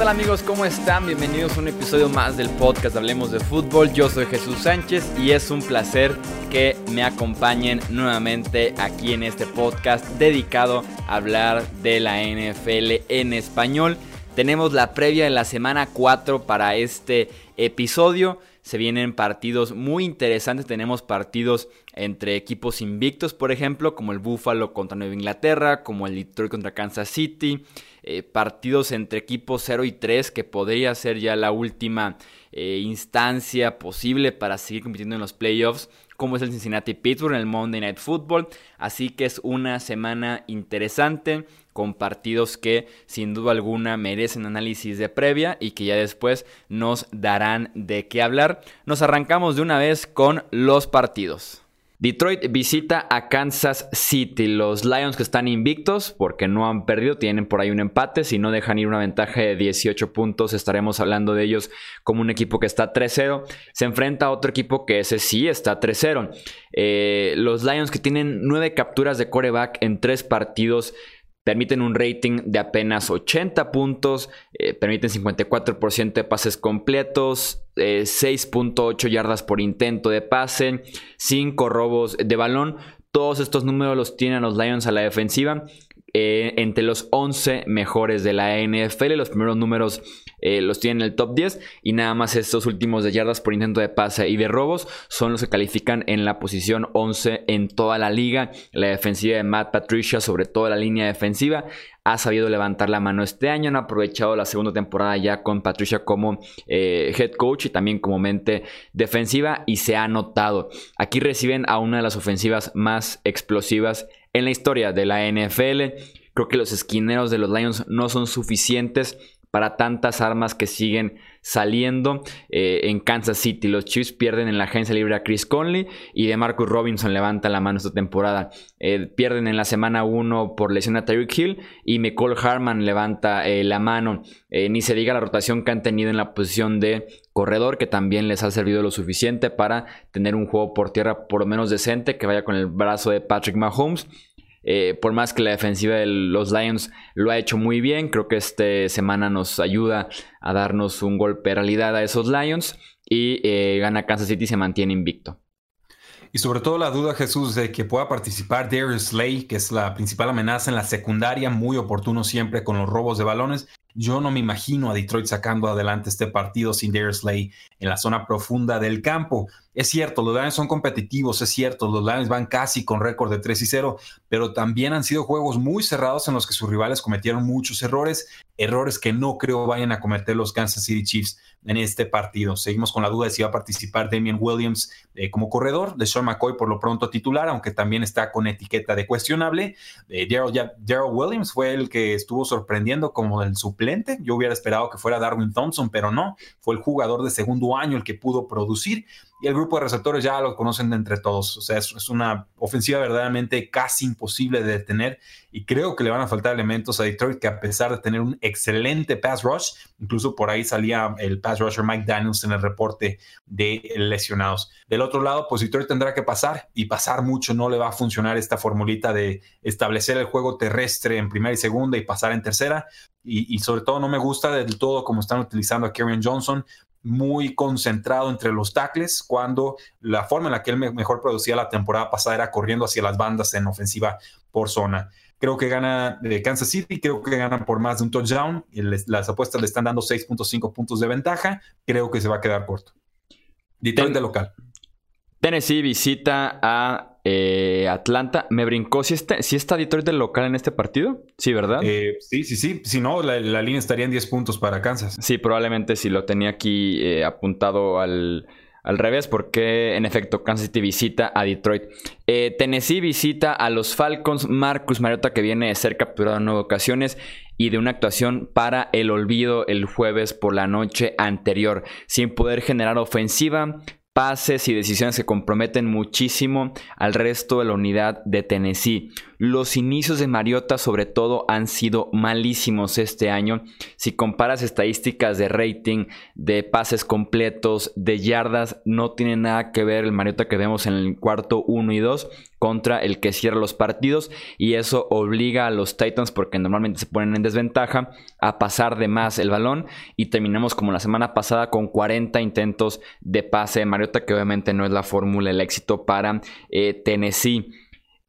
tal amigos? ¿Cómo están? Bienvenidos a un episodio más del podcast Hablemos de Fútbol. Yo soy Jesús Sánchez y es un placer que me acompañen nuevamente aquí en este podcast dedicado a hablar de la NFL en español. Tenemos la previa de la semana 4 para este episodio. Se vienen partidos muy interesantes. Tenemos partidos entre equipos invictos, por ejemplo, como el Buffalo contra Nueva Inglaterra, como el Detroit contra Kansas City. Eh, partidos entre equipos 0 y 3, que podría ser ya la última eh, instancia posible para seguir compitiendo en los playoffs, como es el Cincinnati Pittsburgh en el Monday Night Football. Así que es una semana interesante con partidos que sin duda alguna merecen análisis de previa y que ya después nos darán de qué hablar. Nos arrancamos de una vez con los partidos. Detroit visita a Kansas City. Los Lions que están invictos porque no han perdido, tienen por ahí un empate. Si no dejan ir una ventaja de 18 puntos, estaremos hablando de ellos como un equipo que está 3-0. Se enfrenta a otro equipo que ese sí está 3-0. Eh, los Lions que tienen 9 capturas de coreback en 3 partidos permiten un rating de apenas 80 puntos, eh, permiten 54% de pases completos, 6.8 eh, yardas por intento de pase, 5 robos de balón. Todos estos números los tienen los Lions a la defensiva. Eh, entre los 11 mejores de la NFL. Los primeros números eh, los tienen en el top 10 y nada más estos últimos de yardas por intento de pase y de robos son los que califican en la posición 11 en toda la liga. La defensiva de Matt Patricia, sobre todo la línea defensiva, ha sabido levantar la mano este año. Han aprovechado la segunda temporada ya con Patricia como eh, head coach y también como mente defensiva y se ha notado. Aquí reciben a una de las ofensivas más explosivas en la historia de la NFL. Creo que los esquineros de los Lions no son suficientes para tantas armas que siguen saliendo eh, en Kansas City. Los Chiefs pierden en la agencia libre a Chris Conley y de Marcus Robinson levanta la mano esta temporada. Eh, pierden en la semana 1 por lesión a Tyreek Hill y McCall Harman levanta eh, la mano. ni se diga la rotación que han tenido en la posición de corredor que también les ha servido lo suficiente para tener un juego por tierra por lo menos decente que vaya con el brazo de Patrick Mahomes. Eh, por más que la defensiva de los Lions lo ha hecho muy bien, creo que esta semana nos ayuda a darnos un golpe de realidad a esos Lions y eh, gana Kansas City y se mantiene invicto. Y sobre todo la duda, Jesús, de que pueda participar Darius Slay, que es la principal amenaza en la secundaria, muy oportuno siempre con los robos de balones. Yo no me imagino a Detroit sacando adelante este partido sin Darius Slay en la zona profunda del campo. Es cierto, los Lions son competitivos, es cierto, los Lions van casi con récord de 3 y 0, pero también han sido juegos muy cerrados en los que sus rivales cometieron muchos errores, errores que no creo vayan a cometer los Kansas City Chiefs en este partido. Seguimos con la duda de si va a participar Damian Williams eh, como corredor, de Sean McCoy por lo pronto titular, aunque también está con etiqueta de cuestionable. Eh, Daryl Williams fue el que estuvo sorprendiendo como el suplente. Yo hubiera esperado que fuera Darwin Thompson, pero no, fue el jugador de segundo año el que pudo producir y el grupo de receptores ya lo conocen de entre todos. O sea, es, una ofensiva verdaderamente casi imposible de detener y creo que le van a faltar elementos a Detroit que a pesar de tener un excelente pass rush, incluso por ahí salía el pass rusher Mike Daniels en el reporte de lesionados. Del otro lado, pues Detroit tendrá que pasar y pasar mucho no le va a funcionar esta formulita de establecer el juego terrestre en primera y segunda y pasar en tercera. Y, sobre todo no me gusta del todo como están utilizando a Karen Johnson muy concentrado entre los tackles, cuando la forma en la que él mejor producía la temporada pasada era corriendo hacia las bandas en ofensiva por zona. Creo que gana eh, Kansas City, creo que ganan por más de un touchdown. Y las apuestas le están dando 6.5 puntos de ventaja. Creo que se va a quedar corto. Detroit de local. Tennessee visita a eh, Atlanta. Me brincó. ¿Si está, si está Detroit del local en este partido? Sí, ¿verdad? Eh, sí, sí, sí. Si no, la, línea estaría en 10 puntos para Kansas. Sí, probablemente si lo tenía aquí eh, apuntado al, al, revés, porque en efecto Kansas City visita a Detroit. Tennessee visita a los Falcons. Marcus Mariota que viene de ser capturado en nueve ocasiones y de una actuación para el olvido el jueves por la noche anterior, sin poder generar ofensiva pases y decisiones que comprometen muchísimo al resto de la unidad de Tennessee. Los inicios de Mariota sobre todo han sido malísimos este año. Si comparas estadísticas de rating, de pases completos, de yardas, no tiene nada que ver el Mariota que vemos en el cuarto 1 y 2 contra el que cierra los partidos y eso obliga a los Titans porque normalmente se ponen en desventaja a pasar de más el balón y terminamos como la semana pasada con 40 intentos de pase de Mariota que obviamente no es la fórmula del éxito para eh, Tennessee.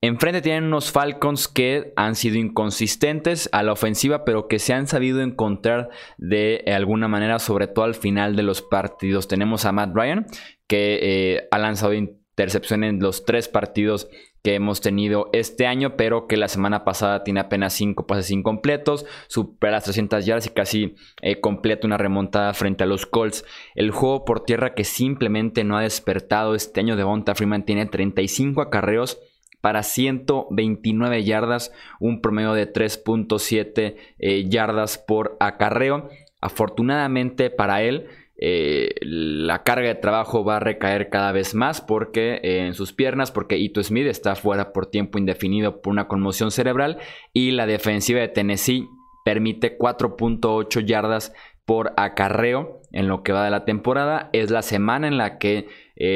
Enfrente tienen unos Falcons que han sido inconsistentes a la ofensiva, pero que se han sabido encontrar de alguna manera, sobre todo al final de los partidos. Tenemos a Matt Ryan, que eh, ha lanzado intercepción en los tres partidos que hemos tenido este año, pero que la semana pasada tiene apenas 5 pases incompletos, supera las 300 yardas y casi eh, completa una remontada frente a los Colts. El juego por tierra que simplemente no ha despertado este año de Bonta Freeman tiene 35 acarreos para 129 yardas, un promedio de 3.7 eh, yardas por acarreo. Afortunadamente para él, eh, la carga de trabajo va a recaer cada vez más porque eh, en sus piernas, porque Ito Smith está fuera por tiempo indefinido por una conmoción cerebral y la defensiva de Tennessee permite 4.8 yardas por acarreo en lo que va de la temporada. Es la semana en la que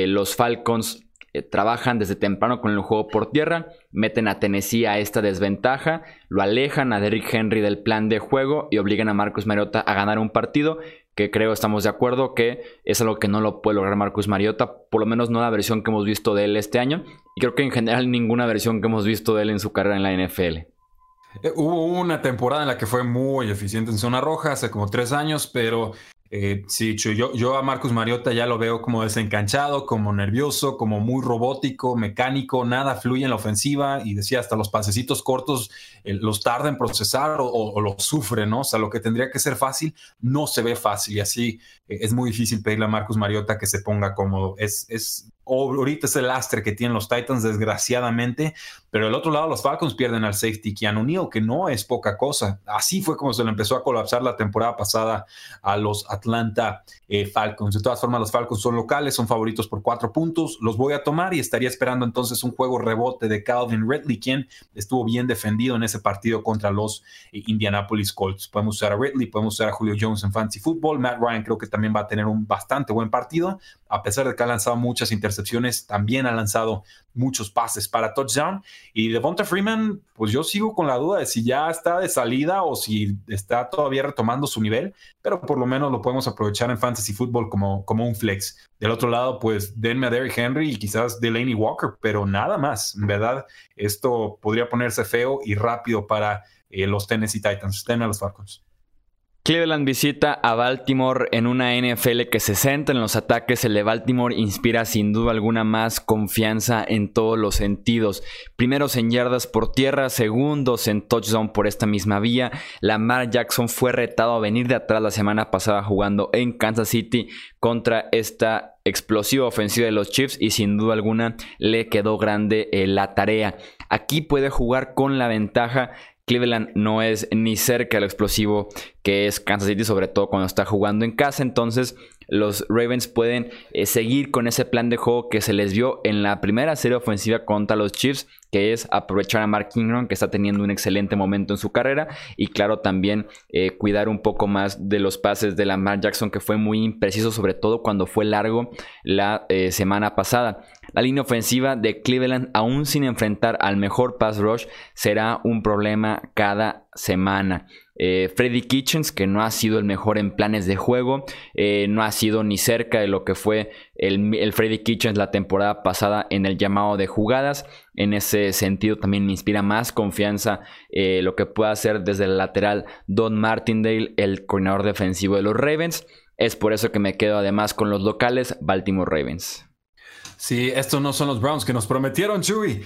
los Falcons trabajan desde temprano con el juego por tierra, meten a Tennessee a esta desventaja, lo alejan a Derrick Henry del plan de juego y obligan a Marcus Mariota a ganar un partido que creo estamos de acuerdo que es algo que no lo puede lograr Marcus Mariota, por lo menos no la versión que hemos visto de él este año, y creo que en general ninguna versión que hemos visto de él en su carrera en la NFL. Eh, hubo una temporada en la que fue muy eficiente en zona roja, hace como tres años, pero eh, sí, yo, a Marcus Mariota ya lo veo como desencanchado, como nervioso, como muy robótico, mecánico, nada fluye en la ofensiva y decía hasta los pasecitos cortos eh, los tarda en procesar o, los sufre, ¿no? O sea, lo que tendría que ser fácil no se ve fácil y así eh, es muy difícil pedirle a Marcus Mariota que se ponga cómodo. Es, es ahorita es el lastre que tienen los Titans, desgraciadamente, pero del otro lado los Falcons pierden al safety Keanu Neal, que no es poca cosa. Así fue como se le empezó a colapsar la temporada pasada a los Atlanta eh, Falcons. De todas formas, los Falcons son locales, son favoritos por cuatro puntos, los voy a tomar y estaría esperando entonces un juego rebote de Calvin Ridley, quien estuvo bien defendido en ese partido contra los eh, Indianapolis Colts. Podemos usar a Ridley, podemos usar a Julio Jones en Fantasy Football, Matt Ryan creo que también va a tener un bastante buen partido, a pesar de que ha lanzado muchas intercepciones, también ha lanzado muchos pases para touchdown. Y Devonta Freeman, pues yo sigo con la duda de si ya está de salida o si está todavía retomando su nivel, pero por lo menos lo podemos aprovechar en fantasy football como, como un flex. Del otro lado, pues denme a Derrick Henry y quizás Delaney Walker, pero nada más. En verdad, esto podría ponerse feo y rápido para eh, los Tennessee Titans. Den a los Falcons. Cleveland visita a Baltimore en una NFL que se centra en los ataques. El de Baltimore inspira sin duda alguna más confianza en todos los sentidos. Primeros en yardas por tierra, segundos en touchdown por esta misma vía. Lamar Jackson fue retado a venir de atrás la semana pasada jugando en Kansas City contra esta explosiva ofensiva de los Chiefs y sin duda alguna le quedó grande eh, la tarea. Aquí puede jugar con la ventaja Cleveland no es ni cerca del explosivo que es Kansas City, sobre todo cuando está jugando en casa. Entonces, los Ravens pueden eh, seguir con ese plan de juego que se les vio en la primera serie ofensiva contra los Chiefs, que es aprovechar a Mark Ingram, que está teniendo un excelente momento en su carrera, y claro, también eh, cuidar un poco más de los pases de Lamar Jackson, que fue muy impreciso, sobre todo cuando fue largo la eh, semana pasada. La línea ofensiva de Cleveland, aún sin enfrentar al mejor pass rush, será un problema cada semana. Eh, Freddy Kitchens, que no ha sido el mejor en planes de juego, eh, no ha sido ni cerca de lo que fue el, Freddy Kitchens la temporada pasada en el llamado de jugadas. En ese sentido también me inspira más confianza eh, lo que pueda hacer desde el lateral Don Martindale, el coordinador defensivo de los Ravens. Es por eso que me quedo además con los locales Baltimore Ravens. Sí, estos no son los Browns que nos prometieron, Chewy.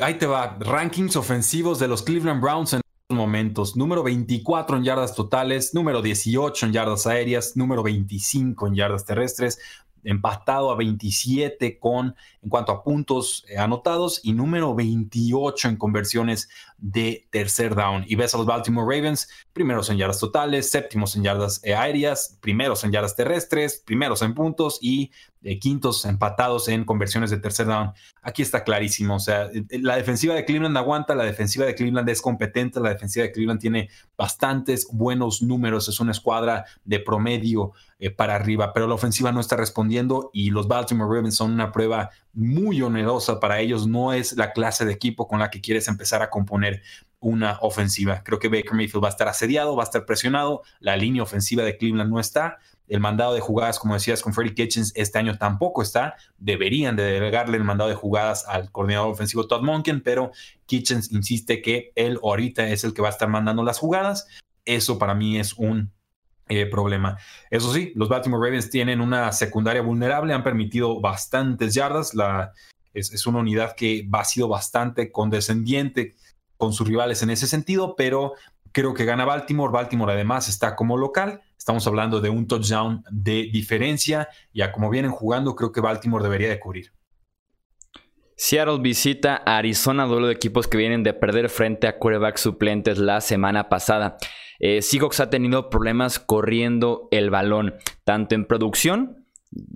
ahí te va, rankings ofensivos de los Cleveland Browns en momentos. Número 24 en yardas totales, número 18 en yardas aéreas, número 25 en yardas terrestres, empatado a 27 con en cuanto a puntos eh, anotados y número 28 en conversiones de tercer down. Y ves a los Baltimore Ravens, primeros en yardas totales, séptimos en yardas eh, aéreas, primeros en yardas terrestres, primeros en puntos y eh, quintos empatados en conversiones de tercer down. Aquí está clarísimo. O sea, eh, la defensiva de Cleveland aguanta, la defensiva de Cleveland es competente, la defensiva de Cleveland tiene bastantes buenos números, es una escuadra de promedio para arriba, pero la ofensiva no está respondiendo y los Baltimore Ravens son una prueba muy onerosa para ellos. No es la clase de equipo con la que quieres empezar a componer una ofensiva. Creo que Baker Mayfield va a estar asediado, va a estar presionado, la línea ofensiva de Cleveland no está, el mandado de jugadas, como decías, con Freddie Kitchens este año tampoco está. Deberían de delegarle el mandado de jugadas al coordinador ofensivo Todd Monken, pero Kitchens insiste que él ahorita es el que va a estar mandando las jugadas. Eso para mí es un eh, problema. Eso sí, los Baltimore Ravens tienen una secundaria vulnerable, han permitido bastantes yardas. La, es, es una unidad que ha sido bastante condescendiente con sus rivales en ese sentido, pero creo que gana Baltimore. Baltimore además está como local. Estamos hablando de un touchdown de diferencia. Ya como vienen jugando, creo que Baltimore debería de cubrir. Seattle visita a Arizona, duelo de equipos que vienen de perder frente a quarterback suplentes la semana pasada. Eh, Seahawks ha tenido problemas corriendo el balón, tanto en producción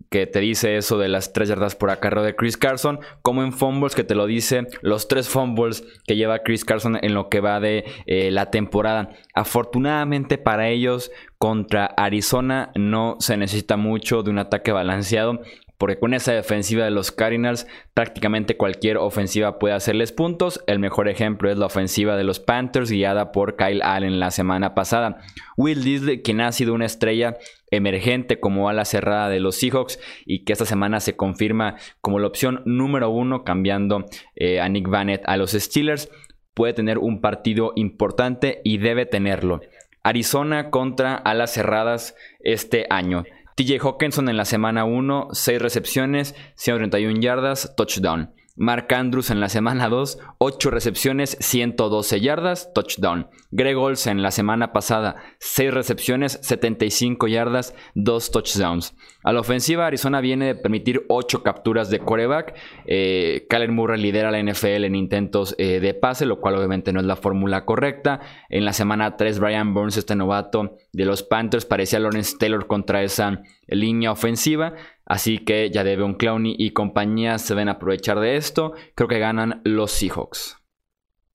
que te dice eso de las tres yardas por acarreo de Chris Carson, como en fumbles que te lo dice los tres fumbles que lleva Chris Carson en lo que va de eh, la temporada. Afortunadamente para ellos contra Arizona no se necesita mucho de un ataque balanceado porque con esa defensiva de los Cardinals prácticamente cualquier ofensiva puede hacerles puntos. El mejor ejemplo es la ofensiva de los Panthers guiada por Kyle Allen la semana pasada. Will Disley, quien ha sido una estrella emergente como ala cerrada de los Seahawks y que esta semana se confirma como la opción número uno cambiando eh, a Nick Vanett a los Steelers, puede tener un partido importante y debe tenerlo. Arizona contra alas cerradas este año. TJ Hawkinson en la semana 1, 6 recepciones, 131 yardas, touchdown. Mark Andrews en la semana 2, 8 recepciones, 112 yardas, touchdown. Greg Olsen en la semana pasada, 6 recepciones, 75 yardas, 2 touchdowns. A la ofensiva, Arizona viene de permitir 8 capturas de coreback. Eh, Murray lidera la NFL en intentos eh, de pase, lo cual obviamente no es la fórmula correcta. En la semana 3, Brian Burns, este novato de los Panthers, parecía Lawrence Taylor contra esa línea ofensiva. Así que ya debe un Clowney y compañía se ven a aprovechar de esto. Creo que ganan los Seahawks.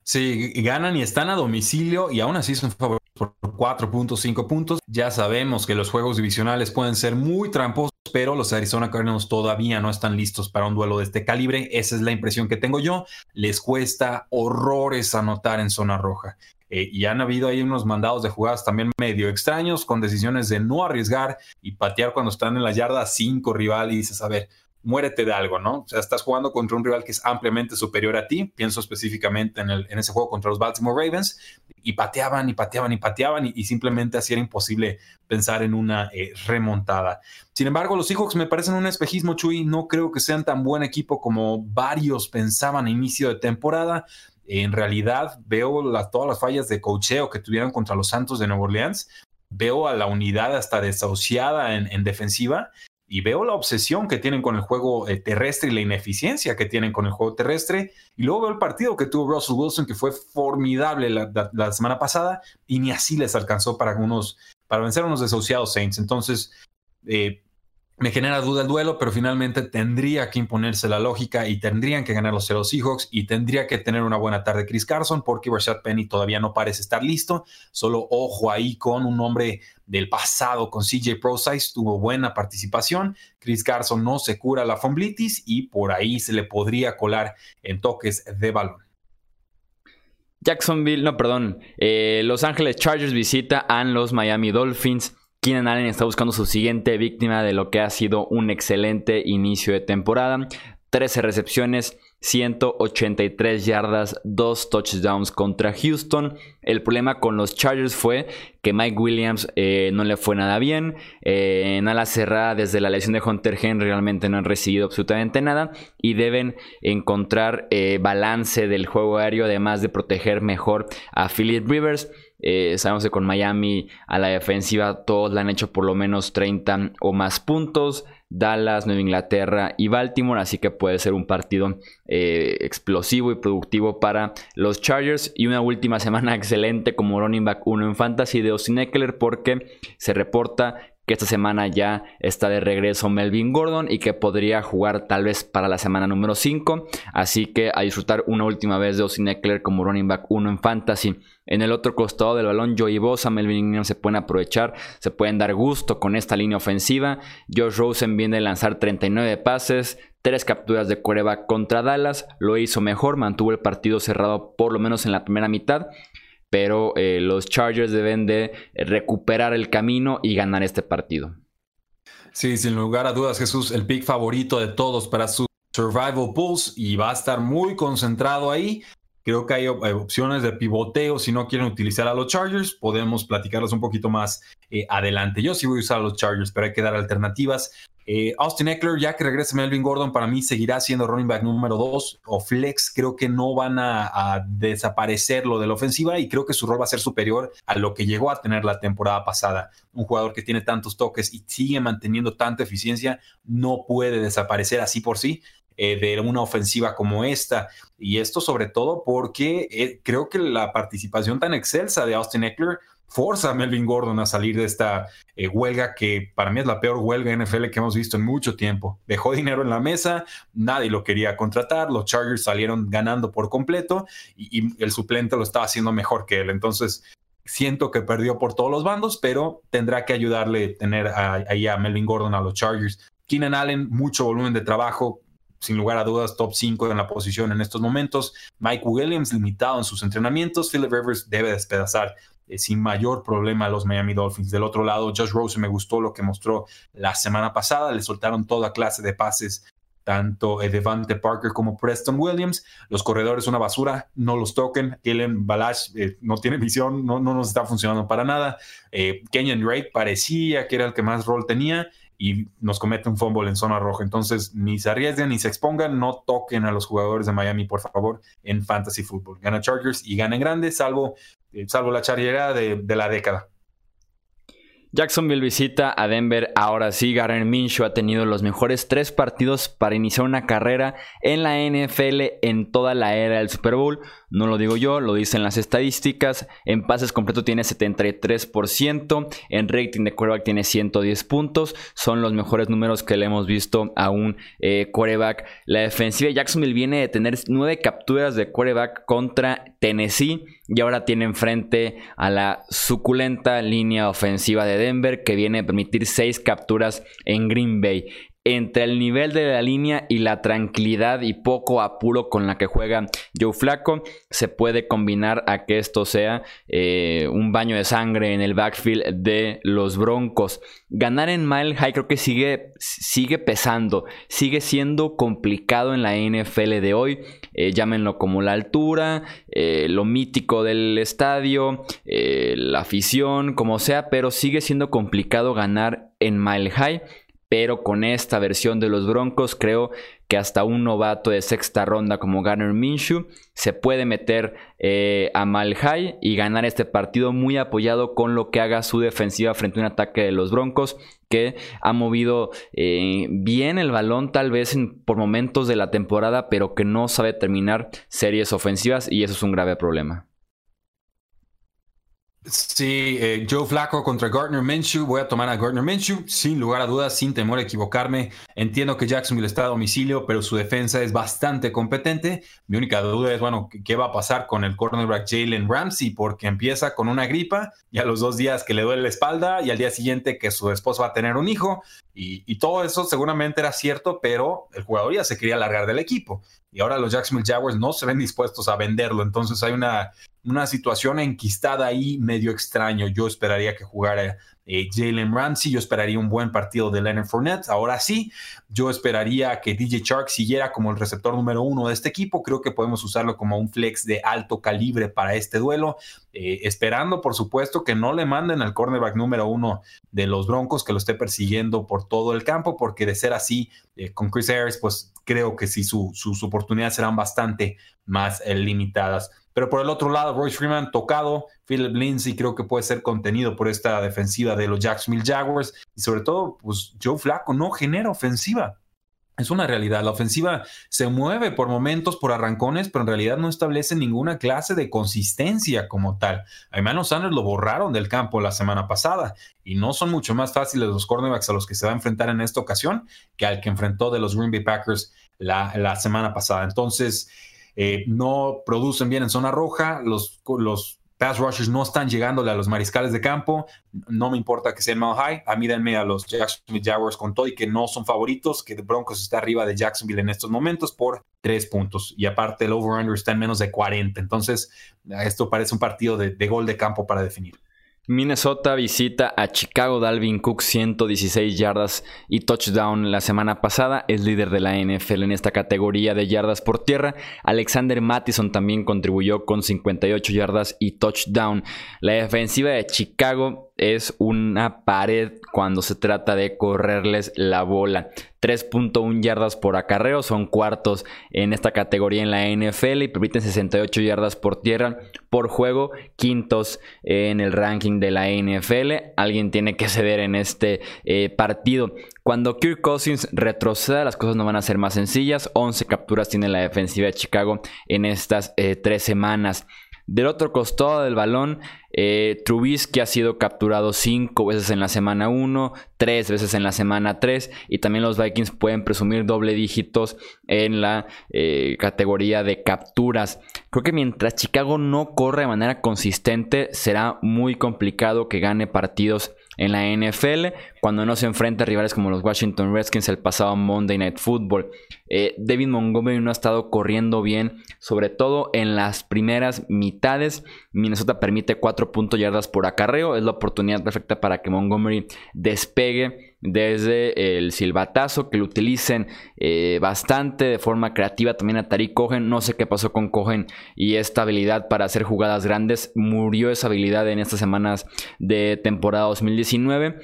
Sí, ganan y están a domicilio y aún así son favoritos por 4.5 puntos. Ya sabemos que los juegos divisionales pueden ser muy tramposos, pero los Arizona Cardinals todavía no están listos para un duelo de este calibre. Esa es la impresión que tengo yo. Les cuesta horrores anotar en zona roja. Eh, y han habido ahí unos mandados de jugadas también medio extraños, con decisiones de no arriesgar y patear cuando están en la yarda 5 rival y dices, a ver, muérete de algo, ¿no? O sea, estás jugando contra un rival que es ampliamente superior a ti, pienso específicamente en, el, en ese juego contra los Baltimore Ravens, y pateaban y pateaban y pateaban y, simplemente así era imposible pensar en una eh, remontada. Sin embargo, los Seahawks me parecen un espejismo, Chuy, no creo que sean tan buen equipo como varios pensaban a inicio de temporada, en realidad veo todas las fallas de cocheo que tuvieron contra los Santos de Nueva Orleans, veo a la unidad hasta desahuciada en, defensiva y veo la obsesión que tienen con el juego eh, terrestre y la ineficiencia que tienen con el juego terrestre. Y luego veo el partido que tuvo Russell Wilson, que fue formidable la, semana pasada, y ni así les alcanzó para, unos, para vencer a unos desahuciados Saints. Entonces, eh, me genera duda el duelo, pero finalmente tendría que imponerse la lógica y tendrían que ganar los Seahawks y tendría que tener una buena tarde Chris Carson porque Rashad Penny todavía no parece estar listo. Solo ojo ahí con un hombre del pasado, con CJ ProSize, tuvo buena participación. Chris Carson no se cura la fomblitis y por ahí se le podría colar en toques de balón. Jacksonville, no, perdón. Eh, los Ángeles Chargers visita a los Miami Dolphins. Keenan Allen está buscando su siguiente víctima de lo que ha sido un excelente inicio de temporada. 13 recepciones, 183 yardas, 2 touchdowns contra Houston. El problema con los Chargers fue que Mike Williams eh, no le fue nada bien. Eh, en ala cerrada, desde la lesión de Hunter Henry, realmente no han recibido absolutamente nada. Y deben encontrar eh, balance del juego aéreo, además de proteger mejor a Philip Rivers. Eh, sabemos que con Miami a la defensiva todos le han hecho por lo menos 30 o más puntos. Dallas, Nueva Inglaterra y Baltimore, así que puede ser un partido eh, explosivo y productivo para los Chargers. Y una última semana excelente como running back 1 en fantasy de Austin Eckler porque se reporta que esta semana ya está de regreso Melvin Gordon y que podría jugar tal vez para la semana número 5. Así que a disfrutar una última vez de Austin Eckler como running back 1 en fantasy. En el otro costado del balón, Joey Bosa, Melvin Ingram se pueden aprovechar, se pueden dar gusto con esta línea ofensiva. Josh Rosen viene a lanzar 39 pases, 3 capturas de coreback contra Dallas, lo hizo mejor, mantuvo el partido cerrado por lo menos en la primera mitad pero eh, los Chargers deben de recuperar el camino y ganar este partido. Sí, sin lugar a dudas, Jesús, el pick favorito de todos para su Survival Pulse y va a estar muy concentrado ahí. Creo que hay opciones de pivoteo si no quieren utilizar a los Chargers. Podemos platicarlos un poquito más eh, adelante. Yo sí voy a usar a los Chargers, pero hay que dar alternativas. Eh, Austin Eckler, ya que regrese Melvin Gordon, para mí seguirá siendo running back número 2 o flex. Creo que no van a, desaparecer lo de la ofensiva y creo que su rol va a ser superior a lo que llegó a tener la temporada pasada. Un jugador que tiene tantos toques y sigue manteniendo tanta eficiencia no puede desaparecer así por sí. Eh, de una ofensiva como esta. Y esto sobre todo porque eh, creo que la participación tan excelsa de Austin Eckler forza a Melvin Gordon a salir de esta eh, huelga que para mí es la peor huelga NFL que hemos visto en mucho tiempo. Dejó dinero en la mesa, nadie lo quería contratar, los Chargers salieron ganando por completo y, el suplente lo estaba haciendo mejor que él. Entonces, siento que perdió por todos los bandos, pero tendrá que ayudarle tener ahí a Melvin Gordon a los Chargers. Keenan Allen, mucho volumen de trabajo, sin lugar a dudas, top 5 en la posición en estos momentos. Mike Williams, limitado en sus entrenamientos. Philip Rivers debe despedazar eh, sin mayor problema a los Miami Dolphins. Del otro lado, Josh Rose me gustó lo que mostró la semana pasada. Le soltaron toda clase de pases, tanto Devante Parker como Preston Williams. Los corredores una basura, no los toquen. Kellen Balash eh, no tiene visión, no, no nos está funcionando para nada. Eh, Kenyon Drake parecía que era el que más rol tenía y nos comete un fumble en zona roja. Entonces, ni se arriesguen ni se expongan, no toquen a los jugadores de Miami, por favor, en fantasy football. Gana Chargers y ganen grande, salvo, eh, salvo la charriera de, de la década. Jacksonville visita a Denver. Ahora sí, Garner Minshew ha tenido los mejores tres partidos para iniciar una carrera en la NFL en toda la era del Super Bowl. No lo digo yo, lo dicen las estadísticas. En pases completos tiene 73%. En rating de quarterback tiene 110 puntos. Son los mejores números que le hemos visto a un eh, quarterback. La defensiva de Jacksonville viene de tener 9 capturas de quarterback contra Tennessee. Y ahora tiene enfrente a la suculenta línea ofensiva de Denver que viene a permitir 6 capturas en Green Bay entre el nivel de la línea y la tranquilidad y poco apuro con la que juega Joe Flaco, se puede combinar a que esto sea eh, un baño de sangre en el backfield de los Broncos. Ganar en Mile High creo que sigue, sigue pesando, sigue siendo complicado en la NFL de hoy. Eh, llámenlo como la altura, eh, lo mítico del estadio, la afición, como sea, pero sigue siendo complicado ganar en Mile High pero con esta versión de los Broncos creo que hasta un novato de sexta ronda como Garner Minshew se puede meter eh, a Mal High y ganar este partido muy apoyado con lo que haga su defensiva frente a un ataque de los Broncos que ha movido eh, bien el balón tal vez por momentos de la temporada pero que no sabe terminar series ofensivas y eso es un grave problema. Sí, eh, Joe Flaco contra Gardner Minshew. Voy a tomar a Gardner Minshew, sin lugar a dudas, sin temor a equivocarme. Entiendo que Jacksonville está a domicilio, pero su defensa es bastante competente. Mi única duda es, bueno, ¿qué va a pasar con el cornerback Jalen Ramsey? Porque empieza con una gripa y a los dos días que le duele la espalda y al día siguiente que su esposo va a tener un hijo. Y, y todo eso seguramente era cierto, pero el jugador ya se quería largar del equipo y ahora los Jacksonville Jaguars no se ven dispuestos a venderlo. Entonces hay una, una situación enquistada ahí medio extraño. Yo esperaría que jugara eh, Jalen Ramsey, yo esperaría un buen partido de Leonard Fournette. Ahora sí, yo esperaría que DJ Chark siguiera como el receptor número uno de este equipo. Creo que podemos usarlo como un flex de alto calibre para este duelo. Eh, esperando, por supuesto, que no le manden al cornerback número uno de los Broncos, que lo esté persiguiendo por todo el campo, porque de ser así, eh, con Chris Harris, pues creo que sí, sus oportunidades serán bastante más limitadas. Pero por el otro lado, Royce Freeman tocado, Philip Lindsay creo que puede ser contenido por esta defensiva de los Jacksonville Jaguars y sobre todo, pues Joe Flaco no genera ofensiva. Es una realidad. La ofensiva se mueve por momentos, por arrancones, pero en realidad no establece ninguna clase de consistencia como tal. A Emmanuel Sanders lo borraron del campo la semana pasada y no son mucho más fáciles los cornerbacks a los que se va a enfrentar en esta ocasión que al que enfrentó de los Green Bay Packers la, semana pasada. Entonces, eh, no producen bien en zona roja. Los, los pass rushers no están llegándole a los mariscales de campo. No me importa que sean mal high. A mí denme a los Jacksonville Jaguars con todo y que no son favoritos, que Broncos está arriba de Jacksonville en estos momentos por tres puntos. Y aparte el over-under está en menos de 40. Entonces, esto parece un partido de gol de campo para definir. Minnesota visita a Chicago. Dalvin Cook 116 yardas y touchdown la semana pasada. Es líder de la NFL en esta categoría de yardas por tierra. Alexander Mattison también contribuyó con 58 yardas y touchdown. La defensiva de Chicago es una pared cuando se trata de correrles la bola. 3.1 yardas por acarreo, son cuartos en esta categoría en la NFL y permiten 68 yardas por tierra por juego, quintos en el ranking de la NFL. Alguien tiene que ceder en este eh, partido. Cuando Kirk Cousins retroceda, las cosas no van a ser más sencillas. 11 capturas tiene la defensiva de Chicago en estas eh, tres semanas. Del otro costado del balón, eh, Trubisky ha sido capturado 5 veces en la semana 1, 3 veces en la semana 3 y también los Vikings pueden presumir doble dígitos en la eh, categoría de capturas. Creo que mientras Chicago no corre de manera consistente será muy complicado que gane partidos en la NFL cuando no se enfrenta a rivales como los Washington Redskins el pasado Monday Night Football. Eh, David Montgomery no ha estado corriendo bien, sobre todo en las primeras mitades. Minnesota permite 4 puntos yardas por acarreo. Es la oportunidad perfecta para que Montgomery despegue desde el silbatazo, que lo utilicen eh, bastante de forma creativa también a Tariq Cohen. No sé qué pasó con Cohen y esta habilidad para hacer jugadas grandes. Murió esa habilidad en estas semanas de temporada 2019.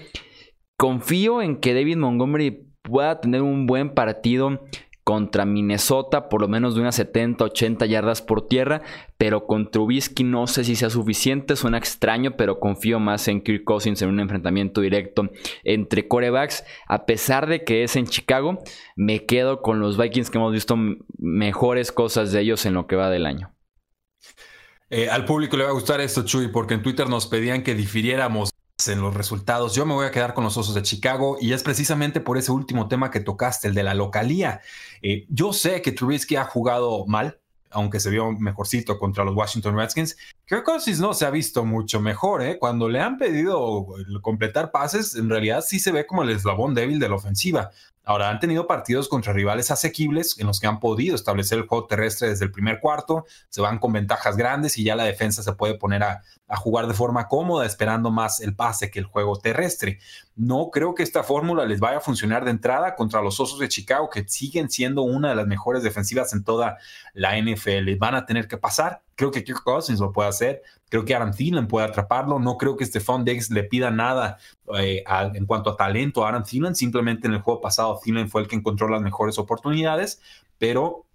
Confío en que David Montgomery pueda tener un buen partido contra Minnesota, por lo menos de unas 70, 80 yardas por tierra, pero con Trubisky no sé si sea suficiente, suena extraño, pero confío más en Kirk Cousins en un enfrentamiento directo entre corebacks, a pesar de que es en Chicago, me quedo con los Vikings que hemos visto mejores cosas de ellos en lo que va del año. Eh, al público le va a gustar esto, Chuy, porque en Twitter nos pedían que difiriéramos en los resultados. Yo me voy a quedar con los Osos de Chicago y es precisamente por ese último tema que tocaste, el de la localía. Eh, yo sé que Trubisky ha jugado mal, aunque se vio mejorcito contra los Washington Redskins. Kirk Cousins no se ha visto mucho mejor, ¿eh? Cuando le han pedido completar pases, en realidad sí se ve como el eslabón débil de la ofensiva. Ahora, han tenido partidos contra rivales asequibles en los que han podido establecer el juego terrestre desde el primer cuarto, se van con ventajas grandes y ya la defensa se puede poner a, jugar de forma cómoda, esperando más el pase que el juego terrestre. No creo que esta fórmula les vaya a funcionar de entrada contra los Osos de Chicago, que siguen siendo una de las mejores defensivas en toda la NFL. Van a tener que pasar. Creo que Kirk Cousins lo puede hacer. Creo que Aaron Thielen puede atraparlo. No creo que Stephon Diggs le pida nada eh, en cuanto a talento a Aaron Thielen. Simplemente en el juego pasado Thielen fue el que encontró las mejores oportunidades. Pero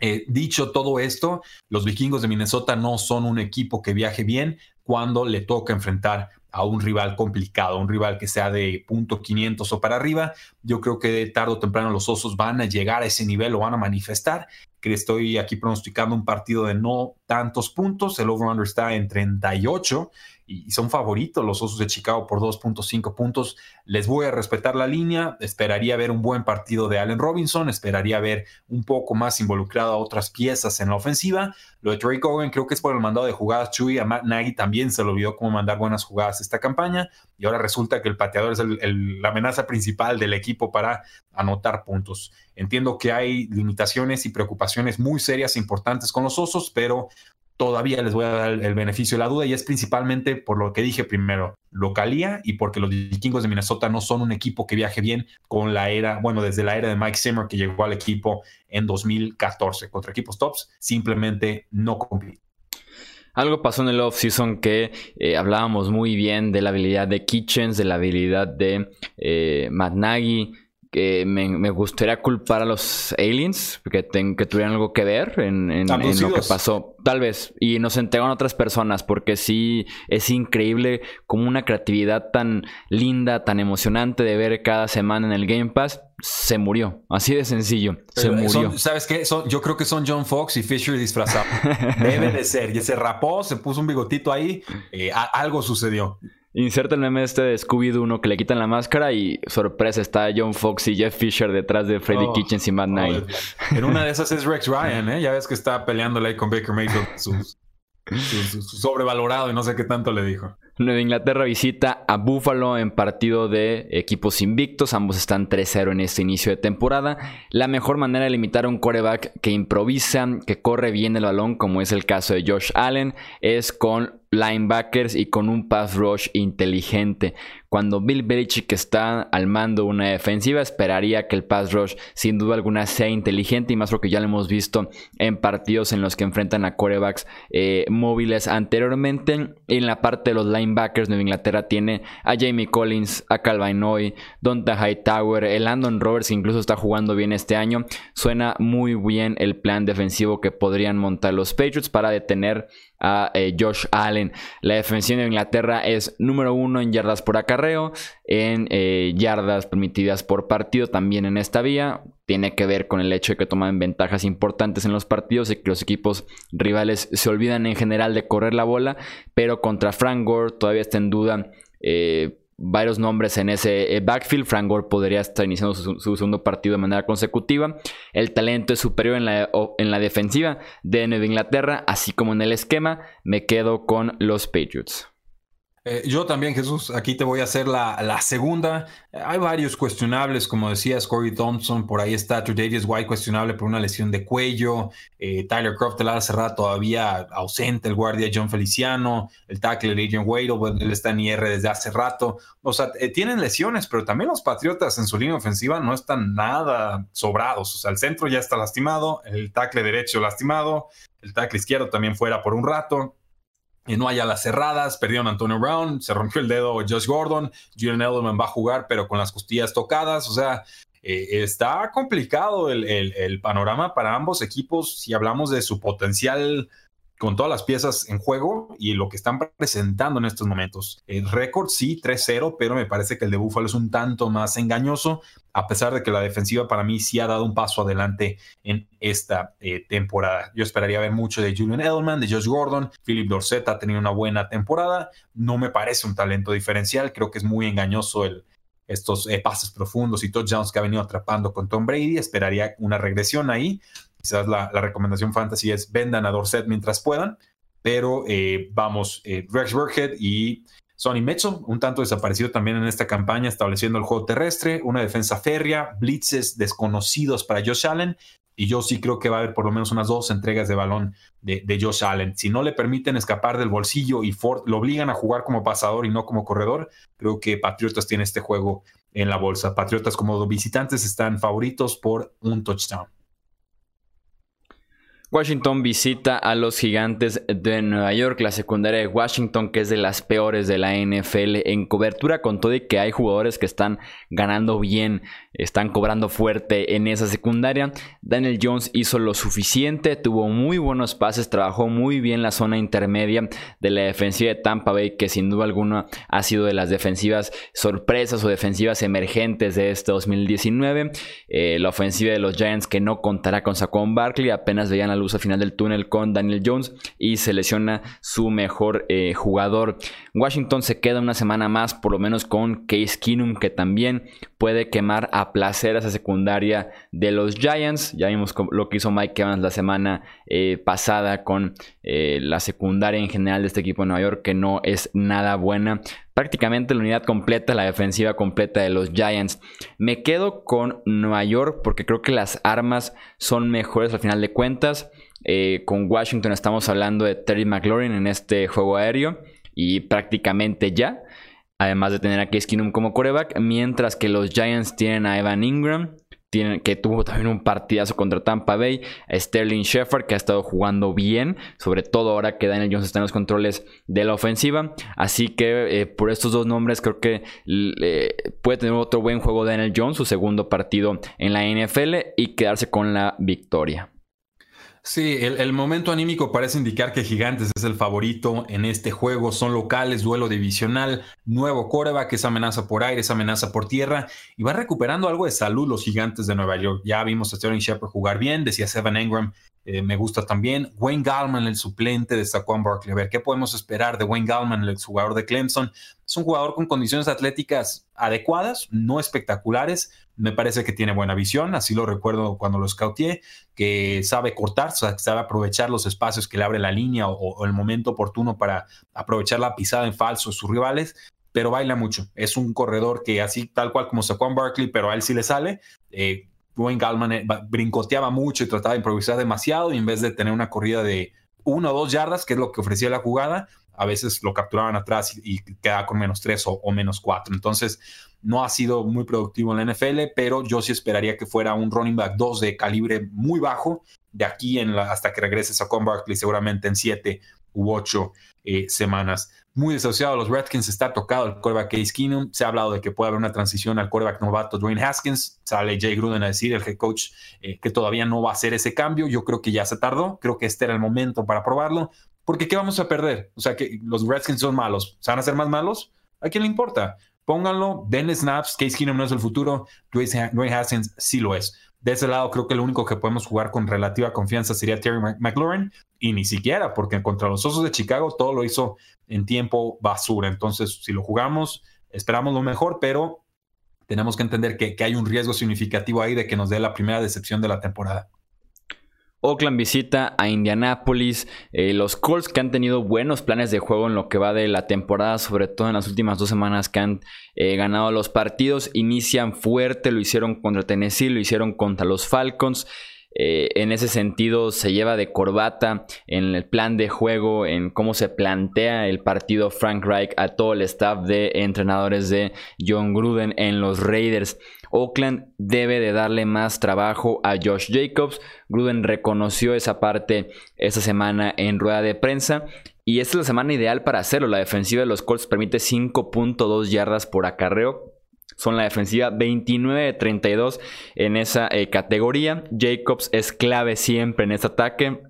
eh, dicho todo esto, los vikingos de Minnesota no son un equipo que viaje bien cuando le toca enfrentar a un rival complicado, un rival que sea de punto 500 o para arriba. Yo creo que tarde o temprano los osos van a llegar a ese nivel, lo van a manifestar que estoy aquí pronosticando un partido de no tantos puntos. El over-under está en 38 y son favoritos los Osos de Chicago por 2.5 puntos. Les voy a respetar la línea. Esperaría ver un buen partido de Allen Robinson. Esperaría ver un poco más involucrado a otras piezas en la ofensiva. Lo de Drake Owen creo que es por el mandado de jugadas. Chuy a Matt Nagy también se lo vio cómo mandar buenas jugadas esta campaña. Y ahora resulta que el pateador es la amenaza principal del equipo para anotar puntos. Entiendo que hay limitaciones y preocupaciones muy serias e importantes con los Osos, pero todavía les voy a dar el beneficio de la duda y es principalmente por lo que dije primero, localía y porque los vikingos de Minnesota no son un equipo que viaje bien con la era, bueno, desde la era de Mike Zimmer que llegó al equipo en 2014 contra equipos tops, simplemente no compite. Algo pasó en el offseason que eh, hablábamos muy bien de la habilidad de Kitchens, de la habilidad de eh, Matt Nagy, que me, gustaría culpar a los aliens, que, que tuvieran algo que ver en, lo que pasó, tal vez, y nos entregan otras personas, porque sí es increíble como una creatividad tan linda, tan emocionante de ver cada semana en el Game Pass, se murió, así de sencillo, se murió. ¿Sabes qué? yo creo que son John Fox y Fisher disfrazados. Debe de ser, y se rapó, se puso un bigotito ahí, eh, algo sucedió. Inserta el meme este de Scooby-Doo, uno que le quitan la máscara y sorpresa, está John Fox y Jeff Fisher detrás de Freddy oh, Kitchens y Matt Knight. en una de esas es Rex Ryan, ¿eh? Ya ves que está peleándole ahí con Baker Mayfield, sobrevalorado y no sé qué tanto le dijo. Nueva Inglaterra visita a Buffalo en partido de equipos invictos. Ambos están 3-0 en este inicio de temporada. La mejor manera de limitar a un coreback que improvisa, que corre bien el balón, como es el caso de Josh Allen, es con linebackers y con un pass rush inteligente. Cuando Bill Belichick está al mando de una defensiva, esperaría que el pass rush sin duda alguna sea inteligente y más lo que ya lo hemos visto en partidos en los que enfrentan a corebacks eh, móviles anteriormente. En la parte de los linebackers, Nueva Inglaterra tiene a Jamie Collins, a Calvin Hoy, Donta Hightower, el Landon Roberts incluso está jugando bien este año. Suena muy bien el plan defensivo que podrían montar los Patriots para detener a eh, Josh Allen. La defensiva de Inglaterra es número uno en yardas por acarreo, en eh, yardas permitidas por partido también en esta vía. Tiene que ver con el hecho de que toman ventajas importantes en los partidos y que los equipos rivales se olvidan en general de correr la bola, pero contra Frank Gore todavía está en duda. Eh, varios nombres en ese eh, backfield. Frank Gore podría estar iniciando su, segundo partido de manera consecutiva. El talento es superior en la, en la defensiva de Nueva Inglaterra, así como en el esquema. Me quedo con los Patriots. Eh, yo también, Jesús, aquí te voy a hacer la, segunda. hay varios cuestionables, como decías, Corey Thompson, por ahí está Davis White cuestionable por una lesión de cuello, eh, Tyler Croft el cerrado todavía ausente, el guardia John Feliciano, el tackle Adrian Wade, él está en IR desde hace rato. O sea, eh, tienen lesiones, pero también los Patriotas en su línea ofensiva no están nada sobrados. O sea, el centro ya está lastimado, el tackle derecho lastimado, el tackle izquierdo también fuera por un rato y no hay las cerradas, perdieron a Antonio Brown, se rompió el dedo Josh Gordon, Julian Edelman va a jugar pero con las costillas tocadas, o sea, eh, está complicado el, el, panorama para ambos equipos si hablamos de su potencial con todas las piezas en juego y lo que están presentando en estos momentos. El récord sí, 3-0, pero me parece que el de Buffalo es un tanto más engañoso, a pesar de que la defensiva para mí sí ha dado un paso adelante en esta eh, temporada. Yo esperaría ver mucho de Julian Edelman, de Josh Gordon, Philip Dorset ha tenido una buena temporada, no me parece un talento diferencial, creo que es muy engañoso el, estos eh, pases profundos y touchdowns que ha venido atrapando con Tom Brady, esperaría una regresión ahí, Quizás la, recomendación fantasy es vendan a Dorset mientras puedan, pero eh, vamos, eh, Rex Burkhead y Sonny Mitchell, un tanto desaparecido también en esta campaña, estableciendo el juego terrestre, una defensa férrea, blitzes desconocidos para Josh Allen, y yo sí creo que va a haber por lo menos unas dos entregas de balón de, de Josh Allen. Si no le permiten escapar del bolsillo y Ford lo obligan a jugar como pasador y no como corredor, creo que Patriotas tiene este juego en la bolsa. Patriotas como visitantes están favoritos por un touchdown. Washington visita a los gigantes de Nueva York, la secundaria de Washington, que es de las peores de la NFL en cobertura, con todo y que hay jugadores que están ganando bien, están cobrando fuerte en esa secundaria. Daniel Jones hizo lo suficiente, tuvo muy buenos pases, trabajó muy bien la zona intermedia de la defensiva de Tampa Bay, que sin duda alguna ha sido de las defensivas sorpresas o defensivas emergentes de este 2019. Eh, la ofensiva de los Giants, que no contará con Saquon Barkley, apenas veían luz al final del túnel con Daniel Jones y se lesiona su mejor eh, jugador. Washington se queda una semana más, por lo menos con Case Keenum, que también puede quemar a placer a esa secundaria de los Giants. Ya vimos lo que hizo Mike Evans la semana eh, pasada con eh, la secundaria en general de este equipo de Nueva York, que no es nada buena prácticamente la unidad completa, la defensiva completa de los Giants. Me quedo con Nueva York porque creo que las armas son mejores al final de cuentas. Eh, con Washington estamos hablando de Terry McLaurin en este juego aéreo y prácticamente ya. Además de tener a Case como coreback, mientras que los Giants tienen a Evan Ingram, que tuvo también un partidazo contra Tampa Bay, Sterling Shepard, que ha estado jugando bien, sobre todo ahora que Daniel Jones está en los controles de la ofensiva. Así que eh, por estos dos nombres creo que puede tener otro buen juego Daniel Jones, su segundo partido en la NFL y quedarse con la victoria. Sí, el, momento anímico parece indicar que Gigantes es el favorito en este juego. Son locales, duelo divisional, nuevo que es amenaza por aire, es amenaza por tierra y va recuperando algo de salud los Gigantes de Nueva York. Ya vimos a Sterling Shepard jugar bien, decía Seven Engram eh, me gusta también. Wayne Gallman, el suplente de Saquon Barkley. A ver, ¿qué podemos esperar de Wayne Gallman, el jugador de Clemson? Es un jugador con condiciones atléticas adecuadas, no espectaculares. Me parece que tiene buena visión, así lo recuerdo cuando lo scouté, que sabe cortar, sabe aprovechar los espacios que le abre la línea o, el momento oportuno para aprovechar la pisada en falso de sus rivales pero baila mucho. Es un corredor que así tal cual como Saquon Barkley, pero a él sí le sale. Eh, Wayne Gallman eh, brincoteaba mucho y trataba de improvisar demasiado y en vez de tener una corrida de uno o dos yardas, que es lo que ofrecía la jugada, a veces lo capturaban atrás y, quedaba con menos tres o, menos cuatro. Entonces, no ha sido muy productivo en la NFL, pero yo sí esperaría que fuera un running back 2 de calibre muy bajo de aquí en hasta que regrese a Barkley, seguramente en siete u ocho eh, semanas. Muy desociado los Redskins, está tocado el quarterback Case Keenum, se ha hablado de que puede haber una transición al quarterback novato Dwayne Haskins, sale Jay Gruden a decir, el head coach, eh, que todavía no va a hacer ese cambio, yo creo que ya se tardó, creo que este era el momento para probarlo, porque ¿qué vamos a perder? O sea, que los Redskins son malos, ¿se van a ser más malos? ¿A quién le importa? Pónganlo, denle snaps, Case Keenum no es el futuro, Dwayne Haskins sí lo es. De ese lado, creo que lo único que podemos jugar con relativa confianza sería Terry McLaurin, y ni siquiera, porque contra los Osos de Chicago todo lo hizo en tiempo basura. Entonces, si lo jugamos, esperamos lo mejor, pero tenemos que entender que, hay un riesgo significativo ahí de que nos dé la primera decepción de la temporada. Oakland visita a Indianapolis. Eh, los Colts que han tenido buenos planes de juego en lo que va de la temporada, sobre todo en las últimas dos semanas que han eh, ganado los partidos, inician fuerte, lo hicieron contra Tennessee, lo hicieron contra los Falcons. Eh, en ese sentido se lleva de corbata en el plan de juego, en cómo se plantea el partido Frank Reich a todo el staff de entrenadores de John Gruden en los Raiders. Oakland debe de darle más trabajo a Josh Jacobs. Gruden reconoció esa parte esta semana en rueda de prensa. Y esta es la semana ideal para hacerlo. La defensiva de los Colts permite 5.2 yardas por acarreo son la defensiva 29 de 32 en esa eh, categoría. Jacobs es clave siempre en este ataque.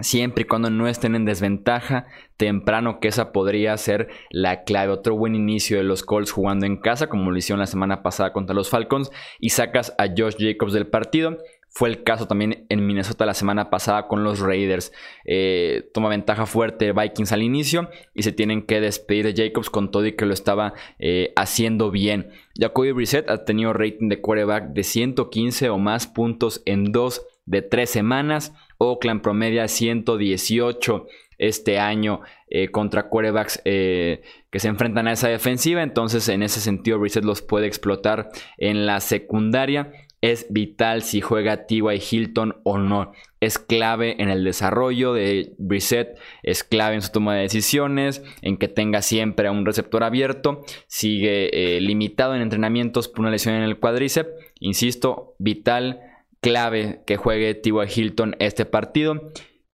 Siempre y cuando no estén en desventaja temprano, que esa podría ser la clave. Otro buen inicio de los Colts jugando en casa, como lo hicieron la semana pasada contra los Falcons, y sacas a Josh Jacobs del partido. Fue el caso también en Minnesota la semana pasada con los Raiders. Eh, toma ventaja fuerte Vikings al inicio y se tienen que despedir de Jacobs con todo y que lo estaba eh, haciendo bien. Jacoby Brissett ha tenido rating de quarterback de 115 o más puntos en dos de tres semanas. Oakland promedia 118 este año eh, contra quarterbacks que se enfrentan a esa defensiva. Entonces, en ese sentido, Brissett los puede explotar en la secundaria es vital si juega T.Y. Hilton o no. Es clave en el desarrollo de Brissett, es clave en su toma de decisiones, en que tenga siempre a un receptor abierto. Sigue eh, limitado en entrenamientos por una lesión en el cuádriceps. Insisto, vital, clave que juegue T.Y. Hilton este partido.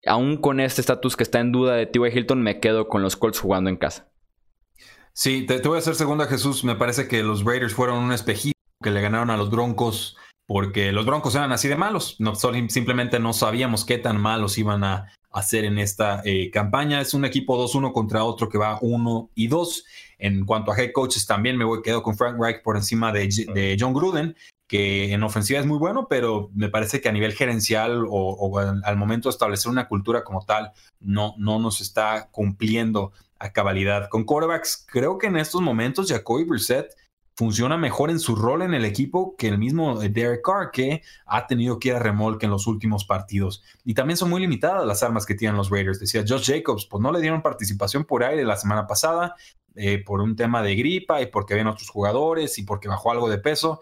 Aún con este estatus que está en duda de T.Y. Hilton, me quedo con los Colts jugando en casa. Sí, te, voy a hacer segunda, Jesús. Me parece que los Raiders fueron un espejismo que le ganaron a los Broncos porque los Broncos eran así de malos. No, simplemente no sabíamos qué tan malos iban a hacer en esta eh, campaña. Es un equipo 2-1 contra otro que va 1 y 2. En cuanto a head coaches, también me voy, quedo con Frank Reich por encima de, John Gruden, que en ofensiva es muy bueno, pero me parece que a nivel gerencial o, al, momento de establecer una cultura como tal, no, no nos está cumpliendo a cabalidad. Con quarterbacks, creo que en estos momentos Jacoby Brissett funciona mejor en su rol en el equipo que el mismo eh, Derek Carr, que ha tenido que ir a remolque en los últimos partidos. Y también son muy limitadas las armas que tienen los Raiders. Decía Josh Jacobs, pues no le dieron participación por aire la semana pasada, eh, por un tema de gripa y porque habían otros jugadores y porque bajó algo de peso.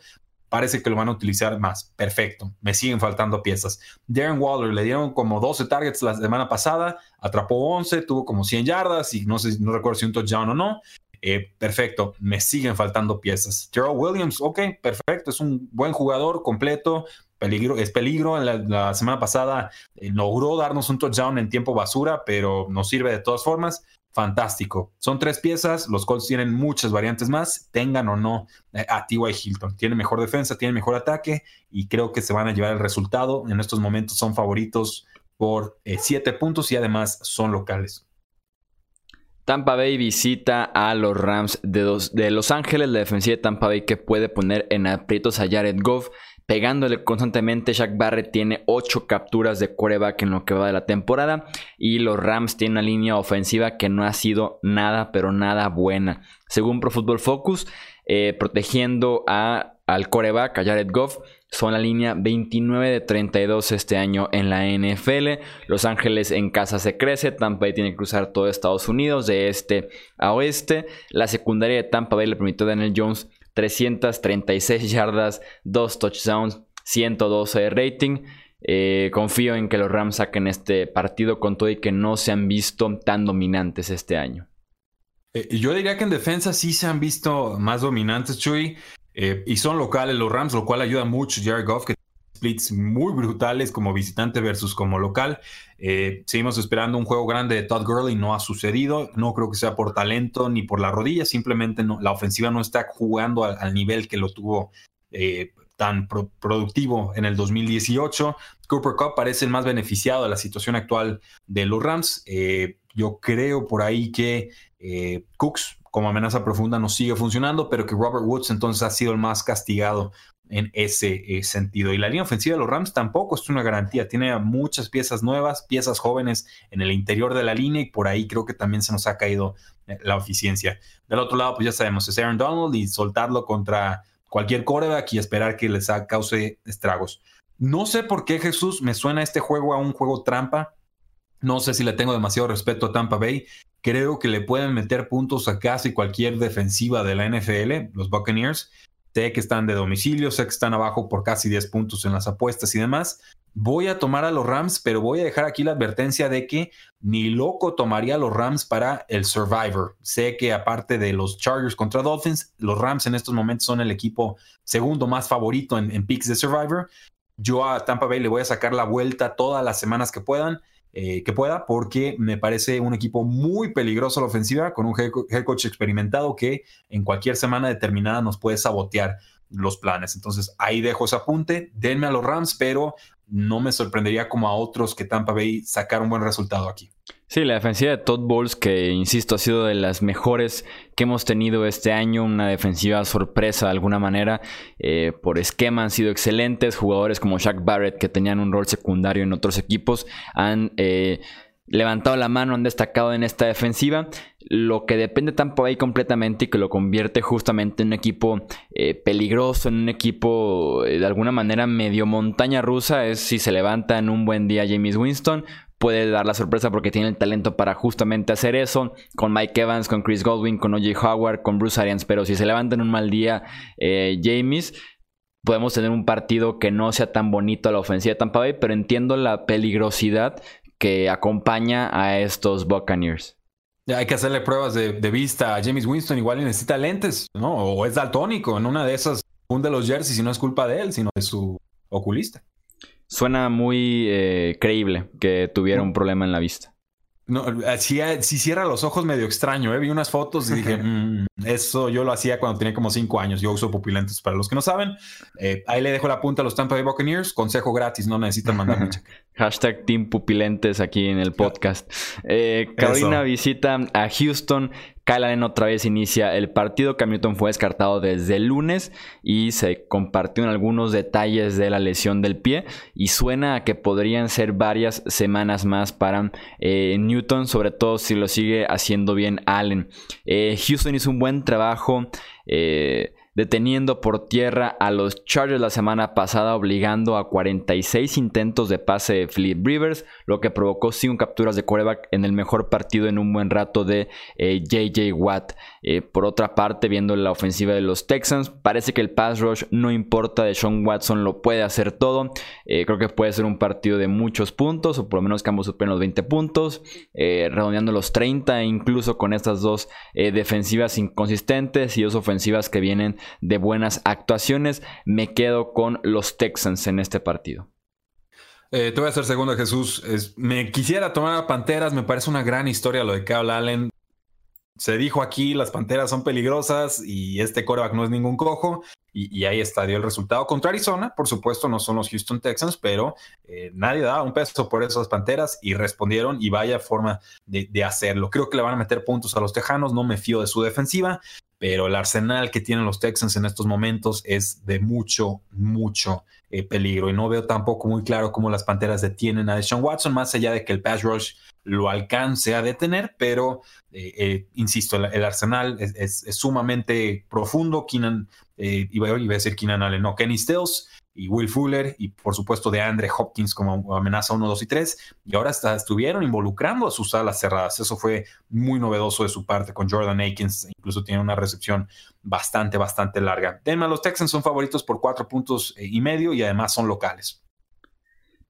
Parece que lo van a utilizar más. Perfecto. Me siguen faltando piezas. Darren Waller le dieron como 12 targets la semana pasada, atrapó 11, tuvo como 100 yardas y no sé, no recuerdo si un touchdown o no. eh, perfecto, me siguen faltando piezas. Gerald Williams, ok, perfecto, es un buen jugador completo, peligro, es peligro. La, semana pasada eh, logró darnos un touchdown en tiempo basura, pero nos sirve de todas formas. Fantástico. Son tres piezas. Los Colts tienen muchas variantes más, tengan o no eh, a T.Y. Hilton. Tiene mejor defensa, tiene mejor ataque y creo que se van a llevar el resultado. En estos momentos son favoritos por siete puntos y además son locales. Tampa Bay visita a los Rams de, Los Ángeles, la defensiva de Tampa Bay que puede poner en aprietos a Jared Goff, pegándole constantemente. Jack Barrett tiene 8 capturas de quarterback en lo que va de la temporada y los Rams tienen una línea ofensiva que no ha sido nada, pero nada buena. Según Pro Football Focus, eh, protegiendo a, al coreback, a Jared Goff, son la línea 29 de 32 este año en la NFL. Los Ángeles en casa se crece. Tampa Bay tiene que cruzar todo Estados Unidos de este a oeste. La secundaria de Tampa Bay le permitió a Daniel Jones 336 yardas, 2 touchdowns, 112 de rating. Eh, confío en que los Rams saquen este partido con todo y que no se han visto tan dominantes este año. Eh, yo diría que en defensa sí se han visto más dominantes, Chuy. Eh, y son locales los Rams, lo cual ayuda mucho Jared Goff, que splits muy brutales como visitante versus como local. Eh, seguimos esperando un juego grande de Todd Gurley, no ha sucedido. No creo que sea por talento ni por la rodilla, simplemente la ofensiva no está jugando al, nivel que lo tuvo eh, tan productivo en el 2018. Cooper Cup parece el más beneficiado de la situación actual de los Rams. yo creo por ahí que Cooks como amenaza profunda no sigue funcionando, pero que Robert Woods entonces ha sido el más castigado en ese eh, sentido. Y la línea ofensiva de los Rams tampoco es una garantía. Tiene muchas piezas nuevas, piezas jóvenes en el interior de la línea y por ahí creo que también se nos ha caído eh, la eficiencia. Del otro lado, pues ya sabemos, es Aaron Donald y soltarlo contra cualquier coreback y esperar que les cause estragos. No sé por qué Jesús me suena este juego a un juego trampa. No sé si le tengo demasiado respeto a Tampa Bay. Creo que le pueden meter puntos a casi cualquier defensiva de la NFL, los Buccaneers. Sé que están de domicilio, sé que están abajo por casi 10 puntos en las apuestas y demás. Voy a tomar a los Rams, pero voy a dejar aquí la advertencia de que ni loco tomaría los Rams para el Survivor. Sé que aparte de los Chargers contra Dolphins, los Rams en estos momentos son el equipo segundo más favorito en picks de Survivor. Yo a Tampa Bay le voy a sacar la vuelta todas las semanas que puedan eh, que pueda, porque me parece un equipo muy peligroso a la ofensiva, con un head coach experimentado que en cualquier semana determinada nos puede sabotear los planes. Entonces ahí dejo ese apunte, denme a los Rams, pero no me sorprendería como a otros que Tampa Bay sacar un buen resultado aquí. Sí, la defensiva de Todd Bowles, que insisto, ha sido de las mejores que hemos tenido este año, una defensiva sorpresa de alguna manera, eh, por esquema han sido excelentes, jugadores como Shaq Barrett, que tenían un rol secundario en otros equipos, han eh, levantado la mano, han destacado en esta defensiva, lo que depende Tampa Bay completamente y que lo convierte justamente en un equipo eh, peligroso, en un equipo de alguna manera medio montaña rusa, es si se levanta en un buen día James Winston puede dar la sorpresa porque tiene el talento para justamente hacer eso. Con Mike Evans, con Chris Godwin, con OJ Howard, con Bruce Arians. Pero si se levanta en un mal día eh, James, podemos tener un partido que no sea tan bonito a la ofensiva de Tampa. Pero entiendo la peligrosidad que acompaña a estos Buccaneers. Hay que hacerle pruebas de, vista a James Winston. Igual necesita lentes, ¿no? O es daltónico. En una de esas hunde los jerseys y no es culpa de él, sino de su oculista. Suena muy eh, creíble que tuviera un problema en la vista. No, si, si cierra los ojos medio extraño, ¿eh? vi unas fotos y dije, mm, eso yo lo hacía cuando tenía como cinco años. Yo uso pupilentes para los que no saben. Eh, ahí le dejo la punta a los Tampa Bay Buccaneers. Consejo gratis, no necesitan mandarme cheque. Hashtag Team Pupilentes aquí en el podcast. Eh, Carolina visita a Houston. Kyle Allen otra vez inicia el partido. Cam Newton fue descartado desde el lunes y se compartió en algunos detalles de la lesión del pie. Y suena a que podrían ser varias semanas más para eh, Newton, sobre todo si lo sigue haciendo bien Allen. Eh, Houston hizo un buen trabajo deteniendo por tierra a los Chargers la semana pasada, obligando a 46 intentos de pase de Philip Rivers, lo que provocó 5 capturas de quarterback en el mejor partido en un buen rato de JJ eh, Watt. Eh, por otra parte, viendo la ofensiva de los Texans, parece que el pass rush no importa, de Sean Watson lo puede hacer todo. Eh, creo que puede ser un partido de muchos puntos, o por lo menos que ambos superen los 20 puntos, redondeando los 30, incluso con estas dos defensivas inconsistentes y dos ofensivas que vienen de buenas actuaciones. Me quedo con los Texans en este partido. Eh, te voy a hacer segundo, Jesús. me quisiera tomar a Panteras. Me parece una gran historia lo de Kyle Allen. Se dijo aquí, las Panteras son peligrosas y este coreback no es ningún cojo. Y, ahí está, dio el resultado contra Arizona. Por supuesto, no son los Houston Texans, pero eh, nadie daba un peso por esas Panteras y respondieron y vaya forma de, de hacerlo. Creo que le van a meter puntos a los Tejanos. No me fío de su defensiva pero el arsenal que tienen los Texans en estos momentos es de mucho, mucho eh, peligro. Y no veo tampoco muy claro cómo las Panteras detienen a Deshaun Watson, más allá de que el pass rush lo alcance a detener, pero eh, eh, insisto, el, arsenal es, sumamente profundo. Keenan, iba, iba, a decir Keenan Allen, no, Kenny Stills y Will Fuller y por supuesto de Andre Hopkins como amenaza 1, 2 y 3 y ahora estuvieron involucrando a sus alas cerradas. Eso fue muy novedoso de su parte con Jordan Akins, incluso tiene una recepción bastante, bastante larga. Tema, los Texans son favoritos por cuatro puntos eh, y medio y además son locales.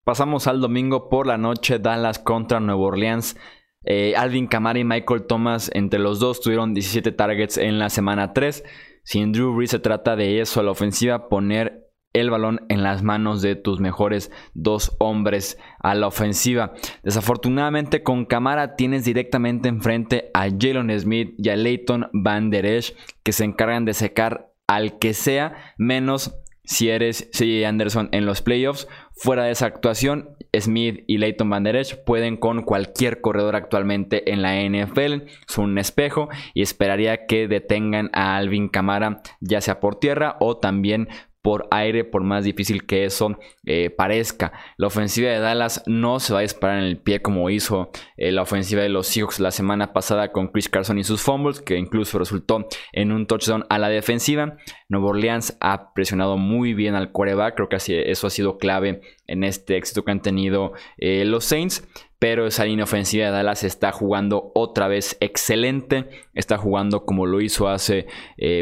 Pasamos al domingo por la noche, Dallas contra Nueva Orleans. Eh, Alvin Kamara y Michael Thomas, entre los dos, tuvieron 17 targets en la semana 3. Sin Drew Brees se trata de eso, la ofensiva, poner el balón en las manos de tus mejores dos hombres a la ofensiva. Desafortunadamente con Camara tienes directamente enfrente a Jalen Smith y a Leighton Van Der Esch que se encargan de secar al que sea menos si eres C.J. Anderson en los playoffs. Fuera de esa actuación, Smith y Leighton Van Der Esch pueden con cualquier corredor actualmente en la NFL. Son un espejo y esperaría que detengan a Alvin Camara ya sea por tierra o también por aire, por más difícil que eso eh, parezca. La ofensiva de Dallas no se va a disparar en el pie como hizo eh, la ofensiva de los Seahawks la semana pasada con Chris Carson y sus fumbles, que incluso resultó en un touchdown a la defensiva. Nuevo Orleans ha presionado muy bien al quarterback, creo que eso ha sido clave en este éxito que han tenido eh, los Saints pero esa línea ofensiva de Dallas está jugando otra vez excelente, está jugando como lo hizo hace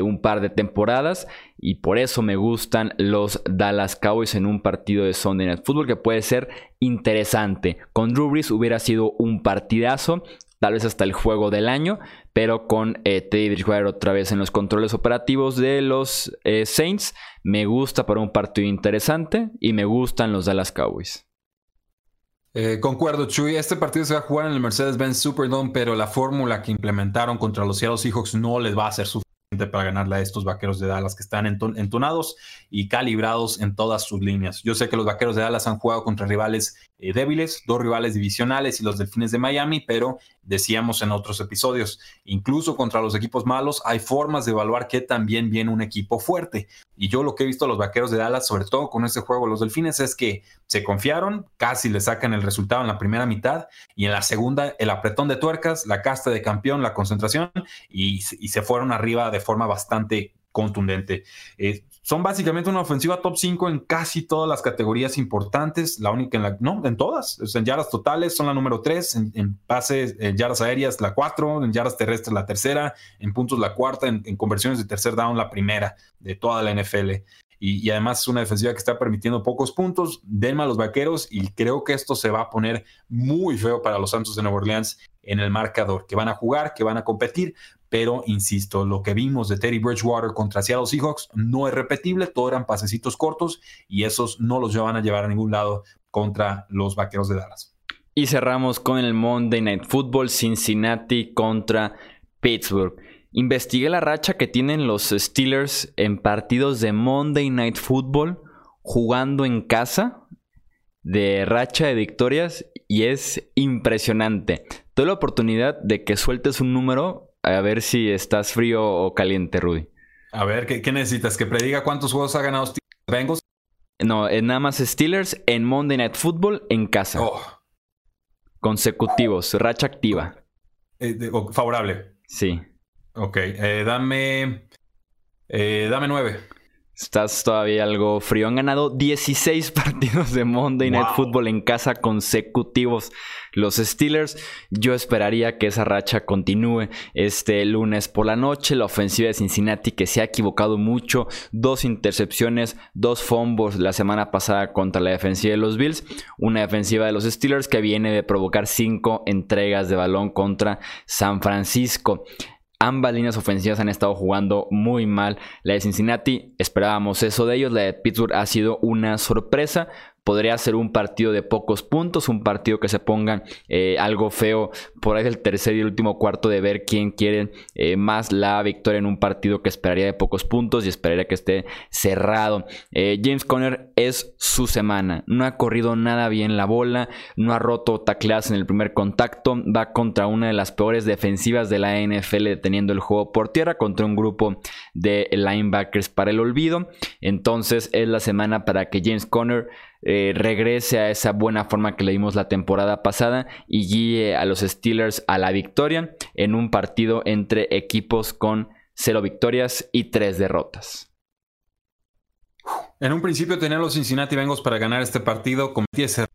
un par de temporadas y por eso me gustan los Dallas Cowboys en un partido de Sunday Night Football que puede ser interesante. Con Drew Brees hubiera sido un partidazo, tal vez hasta el juego del año, pero con eh, Teddy Bridgewater otra vez en los controles operativos de los eh, Saints, me gusta para un partido interesante y me gustan los Dallas Cowboys. Eh, concuerdo, Chuy. Este partido se va a jugar en el Mercedes-Benz Superdome, pero la fórmula que implementaron contra los Seattle Seahawks no les va a ser suficiente para ganarle a estos vaqueros de Dallas que están entonados y calibrados en todas sus líneas. Yo sé que los vaqueros de Dallas han jugado contra rivales eh, débiles, dos rivales divisionales y los delfines de Miami, pero decíamos en otros episodios, incluso contra los equipos malos hay formas de evaluar que también viene un equipo fuerte. Y yo lo que he visto a los vaqueros de Dallas, sobre todo con este juego, los delfines, es que se confiaron, casi le sacan el resultado en la primera mitad y en la segunda el apretón de tuercas, la casta de campeón, la concentración y, se fueron arriba de forma bastante contundente. Eh, son básicamente una ofensiva top 5 en casi todas las categorías importantes, la única en la, no, en todas, en yardas totales son la número 3, en, pases, en yardas aéreas la 4, en yardas terrestres la tercera, en puntos la cuarta, en, conversiones de tercer down la primera de toda la NFL. Y, además es una defensiva que está permitiendo pocos puntos, denme a los vaqueros y creo que esto se va a poner muy feo para los Santos de Nueva Orleans en el marcador, que van a jugar, que van a competir, pero insisto, lo que vimos de Teddy Bridgewater contra Seattle Seahawks no es repetible, todo eran pasecitos cortos y esos no los van a llevar a ningún lado contra los Vaqueros de Dallas. Y cerramos con el Monday Night Football Cincinnati contra Pittsburgh. Investigué la racha que tienen los Steelers en partidos de Monday Night Football jugando en casa de racha de victorias y es impresionante. Tuve la oportunidad de que sueltes un número a ver si estás frío o caliente, Rudy. A ver, ¿qué, necesitas? ¿Que prediga cuántos juegos ha ganado Bengals? No, nada más Steelers en Monday Night Football en casa. Oh. Consecutivos, racha activa. Eh, favorable. Sí. Ok, eh, dame Eh, dame nueve. Estás todavía algo frío. Han ganado 16 partidos de Monday Night Football en casa consecutivos. Los Steelers, yo esperaría que esa racha continúe este lunes por la noche. La ofensiva de Cincinnati que se ha equivocado mucho. Dos intercepciones, dos fumbles la semana pasada contra la defensiva de los Bills. Una defensiva de los Steelers que viene de provocar cinco entregas de balón contra San Francisco. Ambas líneas ofensivas han estado jugando muy mal. La de Cincinnati, esperábamos eso de ellos. La de Pittsburgh ha sido una sorpresa podría ser un partido de pocos puntos, un partido que se ponga eh, algo feo por ahí el tercer y último cuarto de ver quién quiere eh, más la victoria en un partido que esperaría de pocos puntos y esperaría que esté cerrado. Eh, James Conner es su semana, no ha corrido nada bien la bola, no ha roto tacleadas en el primer contacto, va contra una de las peores defensivas de la NFL deteniendo el juego por tierra contra un grupo de linebackers para el olvido. Entonces es la semana para que James Conner eh, regrese a esa buena forma que le dimos la temporada pasada y guíe a los Steelers a la victoria en un partido entre equipos con cero victorias y tres derrotas. En un principio tenían los Cincinnati Bengals para ganar este partido, cometí ese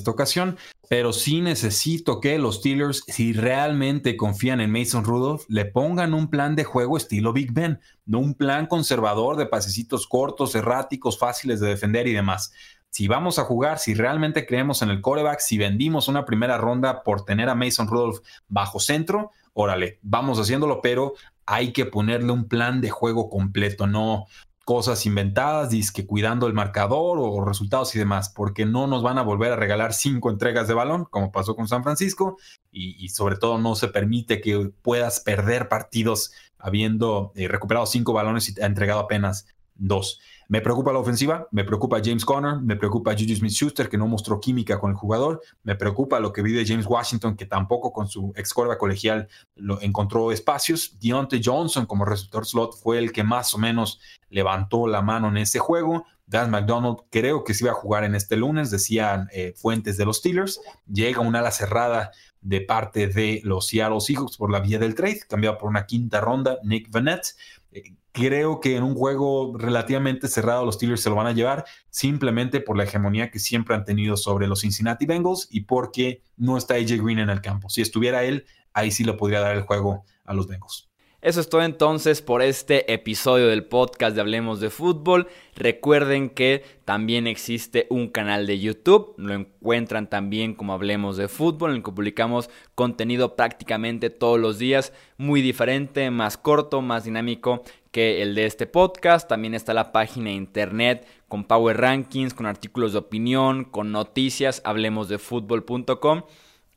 esta ocasión, pero sí necesito que los Steelers, si realmente confían en Mason Rudolph, le pongan un plan de juego estilo Big Ben, no un plan conservador de pasecitos cortos, erráticos, fáciles de defender y demás. Si vamos a jugar, si realmente creemos en el coreback, si vendimos una primera ronda por tener a Mason Rudolph bajo centro, órale, vamos haciéndolo, pero hay que ponerle un plan de juego completo, no, cosas inventadas, que cuidando el marcador o resultados y demás, porque no nos van a volver a regalar cinco entregas de balón, como pasó con San Francisco, y, sobre todo no se permite que puedas perder partidos habiendo eh, recuperado cinco balones y entregado apenas dos. Me preocupa la ofensiva, me preocupa James Conner, me preocupa Juju Smith Schuster, que no mostró química con el jugador, me preocupa lo que vive James Washington, que tampoco con su ex colegial lo encontró espacios. Deontay Johnson, como receptor slot, fue el que más o menos levantó la mano en ese juego. Dan McDonald creo que se iba a jugar en este lunes, decían eh, fuentes de los Steelers. Llega una ala cerrada de parte de los Seattle Seahawks por la vía del trade, cambiado por una quinta ronda, Nick Vanette. Eh, creo que en un juego relativamente cerrado los Steelers se lo van a llevar simplemente por la hegemonía que siempre han tenido sobre los Cincinnati Bengals y porque no está AJ Green en el campo. Si estuviera él, ahí sí lo podría dar el juego a los Bengals. Eso es todo entonces por este episodio del podcast de Hablemos de Fútbol. Recuerden que también existe un canal de YouTube, lo encuentran también como Hablemos de Fútbol, en el que publicamos contenido prácticamente todos los días, muy diferente, más corto, más dinámico que el de este podcast. También está la página de internet con Power Rankings, con artículos de opinión, con noticias, hablemosdefutbol.com.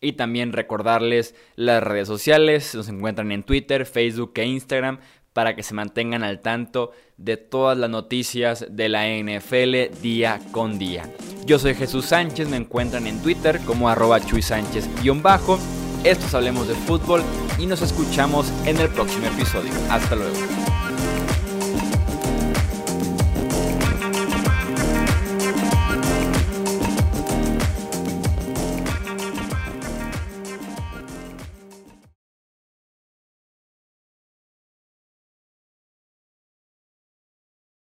Y también recordarles las redes sociales, nos encuentran en Twitter, Facebook e Instagram para que se mantengan al tanto de todas las noticias de la NFL día con día. Yo soy Jesús Sánchez, me encuentran en Twitter como arroba Chuy Sánchez-bajo. Estos Hablemos de Fútbol y nos escuchamos en el próximo episodio. Hasta luego.